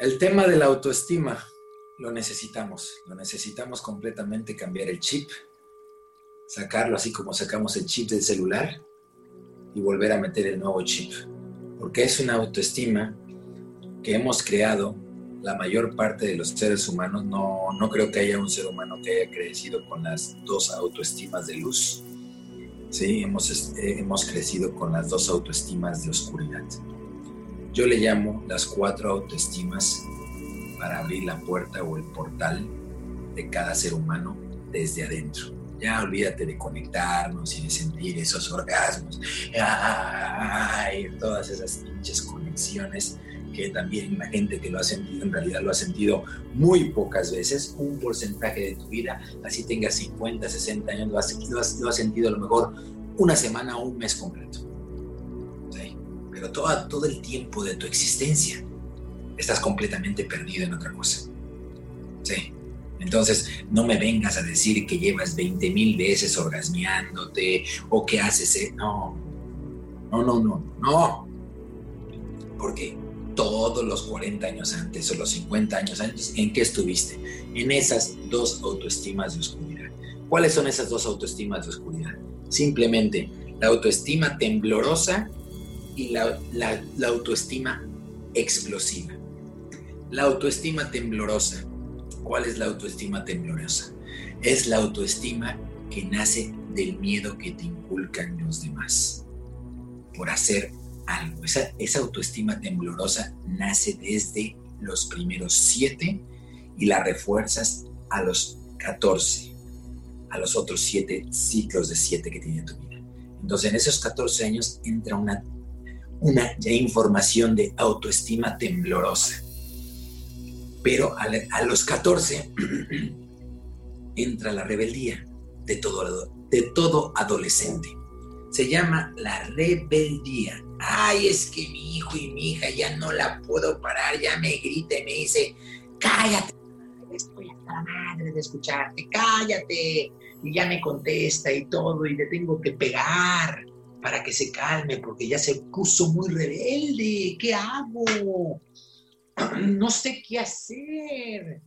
El tema de la autoestima lo necesitamos, lo necesitamos completamente cambiar el chip, sacarlo así como sacamos el chip del celular y volver a meter el nuevo chip, porque es una autoestima que hemos creado la mayor parte de los seres humanos, no, no creo que haya un ser humano que haya crecido con las dos autoestimas de luz. Sí, hemos, eh, hemos crecido con las dos autoestimas de oscuridad. Yo le llamo las cuatro autoestimas para abrir la puerta o el portal de cada ser humano desde adentro. Ya olvídate de conectarnos y de sentir esos orgasmos, ay, todas esas pinches conexiones que también la gente que lo ha sentido en realidad lo ha sentido muy pocas veces, un porcentaje de tu vida, así tengas 50, 60 años, lo has, lo has sentido a lo mejor una semana o un mes completo pero todo, todo el tiempo de tu existencia estás completamente perdido en otra cosa. Sí. Entonces, no me vengas a decir que llevas 20 mil veces orgasmeándote o que haces... Eh, no, no, no, no, no. Porque todos los 40 años antes o los 50 años antes, ¿en qué estuviste? En esas dos autoestimas de oscuridad. ¿Cuáles son esas dos autoestimas de oscuridad? Simplemente la autoestima temblorosa y la, autoestima explosiva. La autoestima temblorosa. ¿Cuál es la autoestima temblorosa? Es la autoestima que nace del miedo que te inculcan los demás por hacer algo. Esa, esa autoestima temblorosa nace desde los primeros siete y la refuerzas a los 14, a los otros siete ciclos de siete que tiene tu vida. Entonces en esos 14 años entra una una información de autoestima temblorosa. Pero a, los 14 entra la rebeldía de todo, de todo adolescente. Se llama la rebeldía. Ay, es que mi hijo y mi hija ya no la puedo parar, ya me grita y me dice, cállate, estoy hasta la madre de escucharte, cállate. Y ya me contesta y todo, y le tengo que pegar para que se calme, porque ya se puso muy rebelde. ¿Qué hago? No sé qué hacer.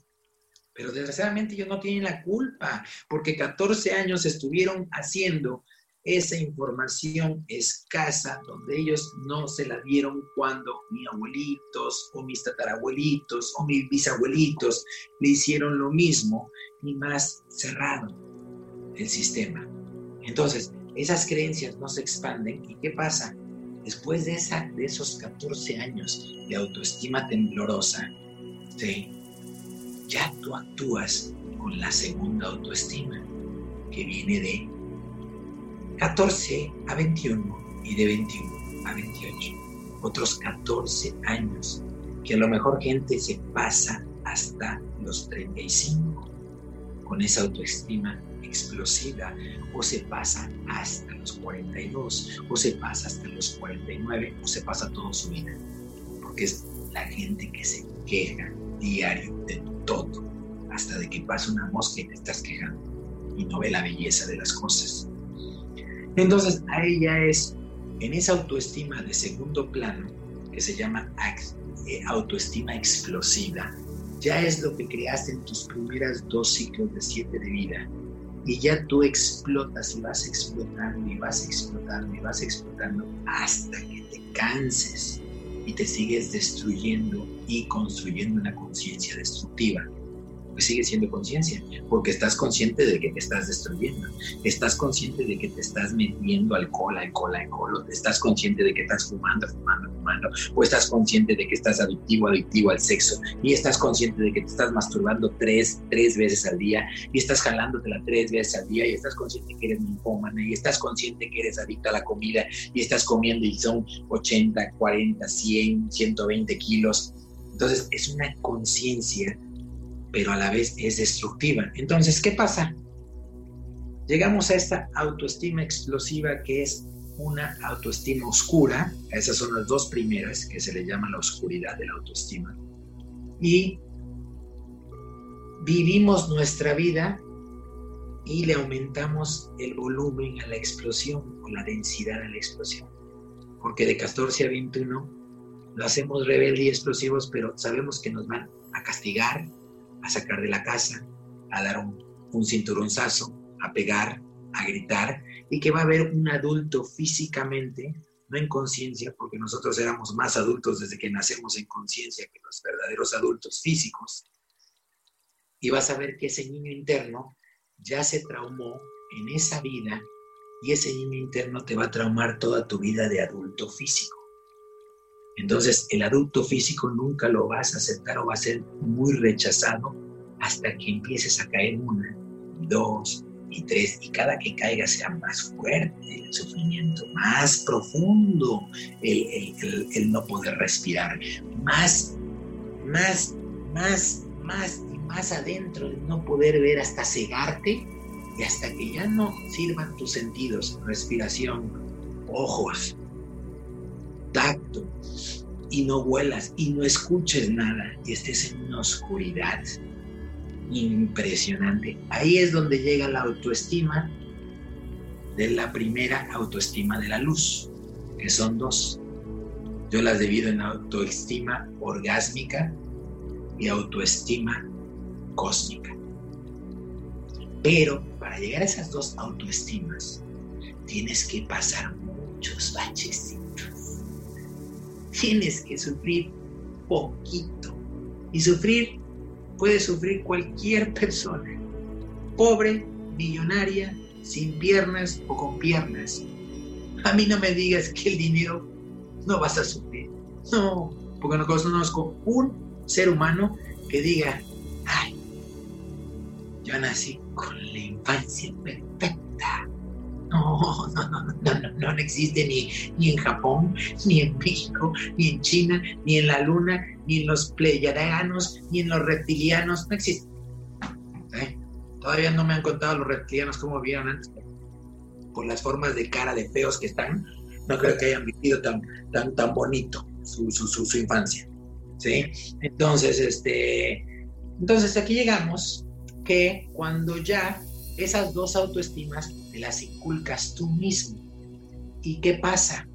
Pero desgraciadamente ellos no tienen la culpa, porque 14 años estuvieron haciendo esa información escasa donde ellos no se la dieron cuando mis abuelitos o mis tatarabuelitos o mis bisabuelitos le hicieron lo mismo y más cerrado el sistema. Entonces, esas creencias no se expanden y ¿qué pasa? Después de, esa, de esos 14 años de autoestima temblorosa, ya tú actúas con la segunda autoestima, que viene de 14 a 21 y de 21 a 28. Otros 14 años, que a lo mejor gente se pasa hasta los 35 con esa autoestima explosiva o se pasa hasta los 42 o se pasa hasta los 49 o se pasa toda su vida. Porque es la gente que se queja diario de todo, hasta de que pasa una mosca y te estás quejando y no ve la belleza de las cosas. Entonces, a ella es en esa autoestima de segundo plano que se llama eh, autoestima explosiva. Ya es lo que creaste en tus primeras dos ciclos de siete de vida y ya tú explotas y vas explotando y vas explotando y vas explotando hasta que te canses y te sigues destruyendo y construyendo una conciencia destructiva pues sigue siendo conciencia, porque estás consciente de que te estás destruyendo, estás consciente de que te estás metiendo alcohol, alcohol, alcohol, estás consciente de que estás fumando, fumando, fumando, o estás consciente de que estás adictivo, adictivo al sexo, y estás consciente de que te estás masturbando tres, tres veces al día, y estás jalándotela tres veces al día, y estás consciente que eres ninfómana, y estás consciente que eres adicto a la comida, y estás comiendo y son 80, 40, 100, 120 kilos. Entonces es una conciencia pero a la vez es destructiva. Entonces, ¿qué pasa? Llegamos a esta autoestima explosiva que es una autoestima oscura, esas son las dos primeras que se le llama la oscuridad de la autoestima, y vivimos nuestra vida y le aumentamos el volumen a la explosión o la densidad a la explosión, porque de 14 a 21 lo hacemos rebelde y explosivos, pero sabemos que nos van a castigar, a sacar de la casa, a dar un, un cinturonzazo, a pegar, a gritar, y que va a haber un adulto físicamente, no en conciencia, porque nosotros éramos más adultos desde que nacemos en conciencia que los verdaderos adultos físicos, y vas a ver que ese niño interno ya se traumó en esa vida y ese niño interno te va a traumar toda tu vida de adulto físico. Entonces, el adulto físico nunca lo vas a aceptar o va a ser muy rechazado hasta que empieces a caer una, dos y tres, y cada que caiga sea más fuerte el sufrimiento, más profundo el, no poder respirar, más, más, más, más y más adentro el no poder ver hasta cegarte y hasta que ya no sirvan tus sentidos, respiración, ojos, tacto, y no vuelas y no escuches nada y estés en una oscuridad impresionante. Ahí es donde llega la autoestima de la primera autoestima de la luz, que son dos. Yo las divido en autoestima orgásmica y autoestima cósmica. Pero para llegar a esas dos autoestimas, tienes que pasar muchos bachecitos. Tienes que sufrir poquito. Y sufrir puede sufrir cualquier persona. Pobre, millonaria, sin piernas o con piernas. A mí no me digas que el dinero no vas a sufrir. No, porque no conozco un ser humano que diga, ay, yo nací con la infancia perfecta. No, no, no, no, no, existe ni, ni en Japón, ni en México, ni en China, ni en la Luna, ni en los pleiadianos, ni en los reptilianos. No existe. ¿Eh? Todavía no me han contado los reptilianos cómo vieron antes. Por las formas de cara de feos que están, no creo que hayan vivido tan, tan, tan bonito su, su, su, su infancia. ¿Sí? Entonces, este, entonces aquí llegamos que cuando ya esas dos autoestimas te las inculcas tú mismo. ¿Y qué pasa?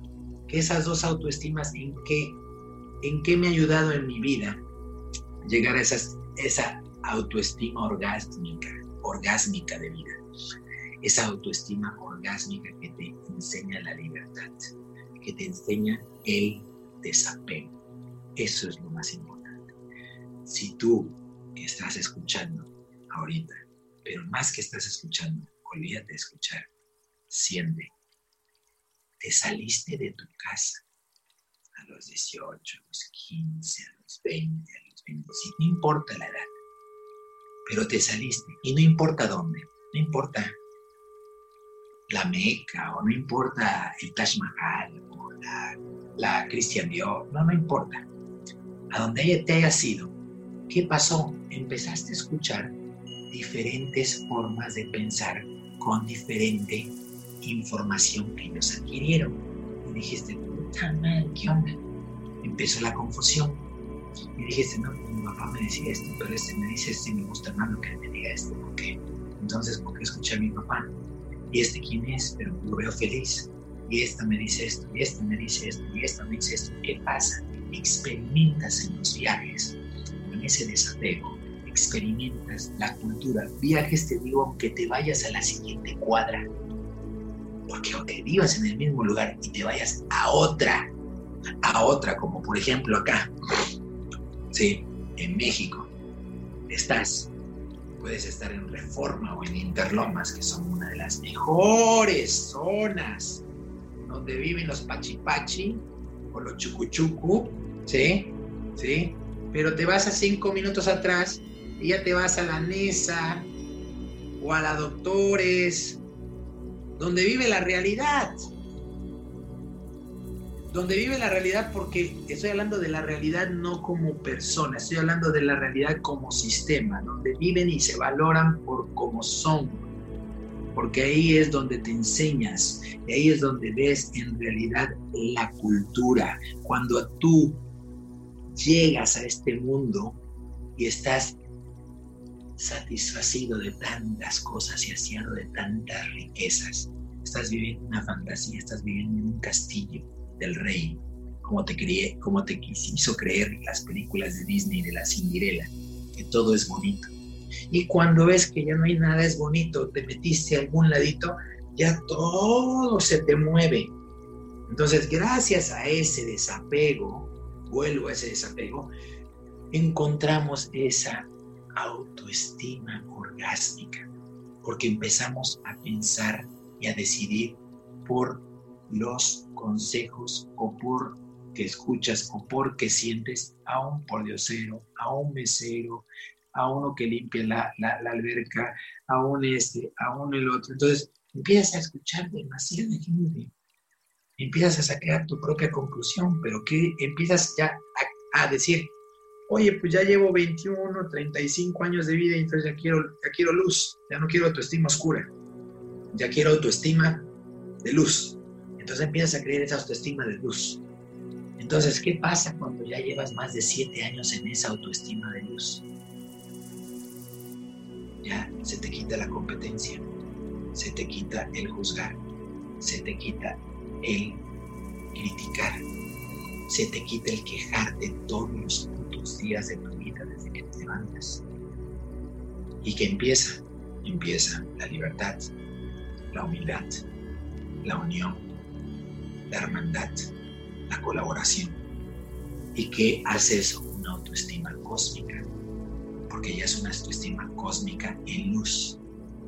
Que esas dos autoestimas en qué, en qué me ha ayudado en mi vida llegar a esas, esa autoestima orgásmica, orgásmica de vida. Esa autoestima orgásmica que te enseña la libertad, que te enseña el desapego. Eso es lo más importante. Si tú estás escuchando ahorita, pero más que estás escuchando, olvídate de escuchar, siente. Te saliste de tu casa a los 18, a los 15, a los 20, a los 25, no importa la edad, pero te saliste y no importa dónde, no importa la Meca o no importa el Taj Mahal o la, la Christian no, no importa. A donde te hayas ido, ¿qué pasó? Empezaste a escuchar diferentes formas de pensar con diferente información que ellos adquirieron. Y dijiste, puta madre, ¿qué onda? Empezó la confusión. Y dijiste, no, mi papá me decía esto, pero este me dice esto y me gusta más lo que me diga esto. ¿Por qué? Entonces, ¿por qué escuché a mi papá? ¿Y este quién es? Pero lo veo feliz. Y esta me dice esto, y esta me dice esto, y esta me dice esto. ¿Qué pasa? Experimentas en los viajes con ese desapego experimentas la cultura. Viajes, te digo, aunque te vayas a la siguiente cuadra. Porque aunque vivas en el mismo lugar y te vayas a otra, a otra, como por ejemplo acá, sí, en México, estás, puedes estar en Reforma o en Interlomas, que son una de las mejores zonas donde viven los pachipachi o los chucuchucu, ¿sí? ¿Sí? Pero te vas a cinco minutos atrás y ya te vas a la NESA o a la Doctores, donde vive la realidad. Donde vive la realidad porque estoy hablando de la realidad no como persona, estoy hablando de la realidad como sistema, donde viven y se valoran por como son. Porque ahí es donde te enseñas, y ahí es donde ves en realidad la cultura. Cuando tú llegas a este mundo y estás satisfacido de tantas cosas y haciendo de tantas riquezas. Estás viviendo una fantasía, estás viviendo en un castillo del rey, como te, crié, como te hizo creer las películas de Disney de la Cinderela, que todo es bonito. Y cuando ves que ya no hay nada es bonito, te metiste a algún ladito, ya todo se te mueve. Entonces, gracias a ese desapego, vuelvo a ese desapego, encontramos esa autoestima orgásmica, porque empezamos a pensar y a decidir por los consejos o por que escuchas o por que sientes a un pordiosero, a un mesero, a uno que limpia la, alberca, a un este, a uno el otro. Entonces empiezas a escuchar demasiada gente, empiezas a sacar tu propia conclusión, pero que empiezas ya a decir, oye, pues ya llevo 21, 35 años de vida y entonces ya quiero, ya quiero luz, ya no quiero autoestima oscura, ya quiero autoestima de luz. Entonces empiezas a creer esa autoestima de luz. Entonces, ¿qué pasa cuando ya llevas más de 7 años en esa autoestima de luz? Ya se te quita la competencia, se te quita el juzgar, se te quita el criticar, se te quita el quejarte todos los días de tu vida desde que te levantas. Y que empieza, empieza la libertad, la humildad, la unión, la hermandad, la colaboración. ¿Y que hace eso? Una autoestima cósmica, porque ya es una autoestima cósmica en luz.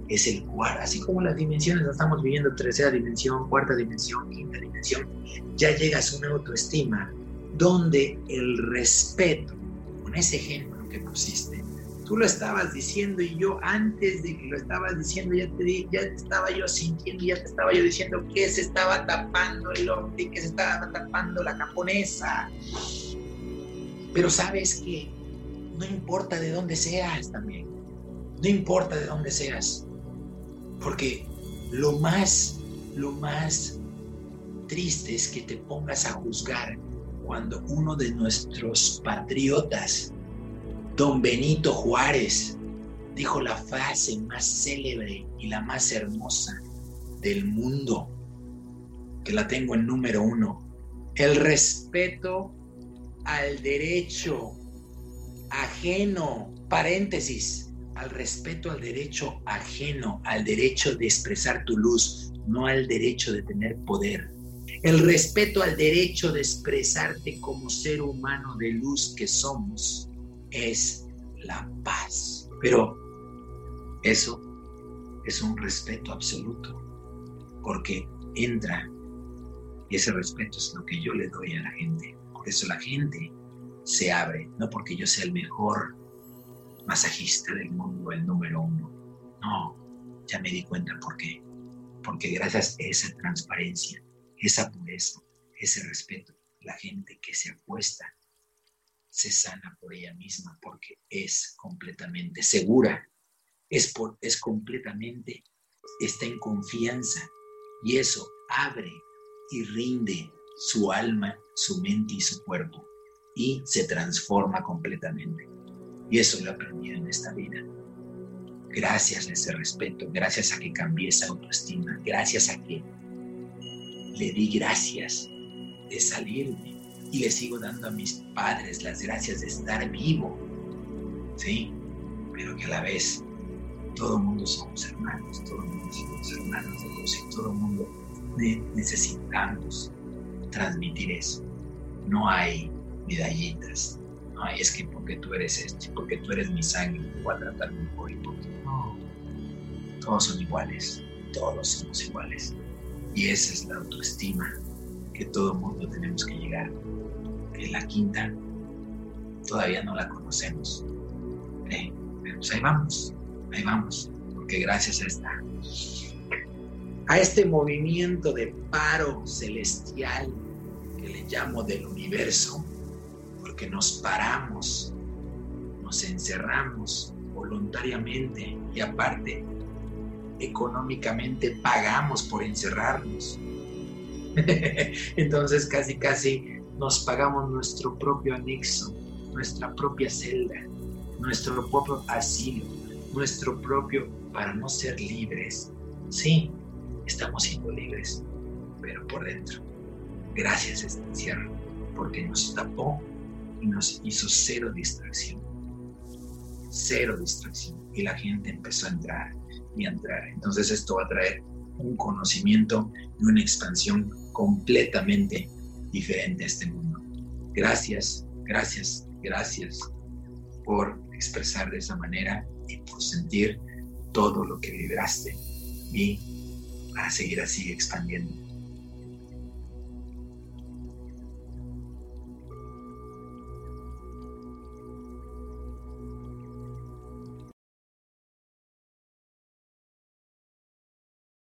Es el cuarto, así como las dimensiones, estamos viviendo tercera dimensión, cuarta dimensión, quinta dimensión, ya llegas a una autoestima donde el respeto ese ejemplo que pusiste, tú lo estabas diciendo y yo antes de que lo estabas diciendo ya te, ya estaba yo sintiendo, ya te estaba yo diciendo que se estaba tapando el hombre, que se estaba tapando la japonesa. Pero sabes que no importa de dónde seas también, no importa de dónde seas, porque lo más, lo más triste es que te pongas a juzgar cuando uno de nuestros patriotas, don Benito Juárez, dijo la frase más célebre y la más hermosa del mundo, que la tengo en número uno, el respeto al derecho ajeno, paréntesis, al respeto al derecho ajeno, al derecho de expresar tu luz, no al derecho de tener poder el respeto al derecho de expresarte como ser humano de luz que somos es la paz. Pero eso es un respeto absoluto, porque entra y ese respeto es lo que yo le doy a la gente. Por eso la gente se abre, no porque yo sea el mejor masajista del mundo, el número uno. No, ya me di cuenta por qué. Porque gracias a esa transparencia, esa pureza, ese respeto. La gente que se acuesta se sana por ella misma porque es completamente segura, es, por, es completamente, está en confianza y eso abre y rinde su alma, su mente y su cuerpo y se transforma completamente. Y eso lo he aprendido en esta vida. Gracias a ese respeto, gracias a que cambié esa autoestima, gracias a que le di gracias de salirme y le sigo dando a mis padres las gracias de estar vivo, ¿sí? Pero que a la vez todo el mundo somos hermanos, todo el mundo somos hermanos de Dios y todo el mundo necesitamos transmitir eso. No hay medallitas, no es que porque tú eres esto, porque tú eres mi sangre, te voy a tratar mejor y porque no. Todos son iguales, todos somos iguales. Y esa es la autoestima que todo mundo tenemos que llegar. Que la quinta todavía no la conocemos. ¿eh? Pues ahí vamos, ahí vamos. Porque gracias a esta, a este movimiento de paro celestial que le llamo del universo, porque nos paramos, nos encerramos voluntariamente y aparte económicamente pagamos por encerrarnos. Entonces casi casi nos pagamos nuestro propio anexo, nuestra propia celda, nuestro propio asilo, nuestro propio para no ser libres. Sí, estamos siendo libres, pero por dentro. Gracias a este encierro, porque nos tapó y nos hizo cero distracción. Cero distracción. Y la gente empezó a entrar y entrar. Entonces esto va a traer un conocimiento y una expansión completamente diferente a este mundo. Gracias, gracias, gracias por expresar de esa manera y por sentir todo lo que vibraste y para seguir así expandiendo.